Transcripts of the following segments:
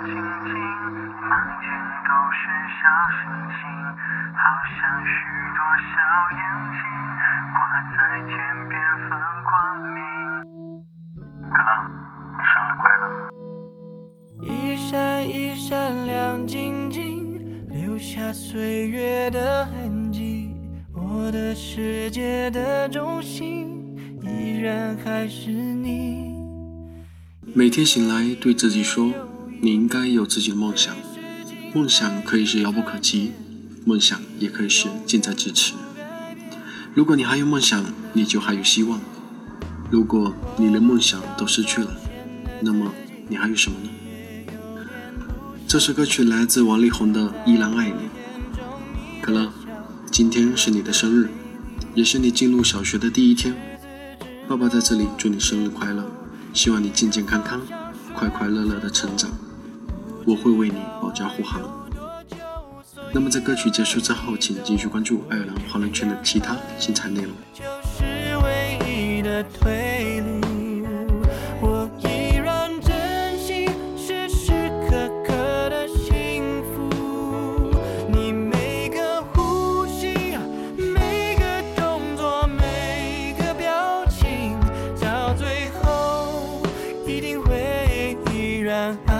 一闪亮晶晶，满天都是小星星，好像许多小眼睛挂在天边放光明。哥，你生日快乐！一闪一闪亮晶晶，留下岁月的痕迹。我的世界的中心，依然还是你。每天醒来，对自己说：“你应该有自己的梦想。梦想可以是遥不可及，梦想也可以是近在咫尺。如果你还有梦想，你就还有希望。如果你连梦想都失去了，那么你还有什么呢？”这首歌曲来自王力宏的《依然爱你》。可乐，今天是你的生日，也是你进入小学的第一天。爸爸在这里祝你生日快乐。希望你健健康康、快快乐乐的成长，我会为你保驾护航。那么在歌曲结束之后，请继续关注爱尔兰华人圈的其他精彩内容。依然的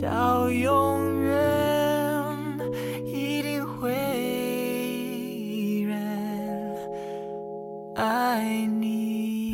到永远一定会依然爱你。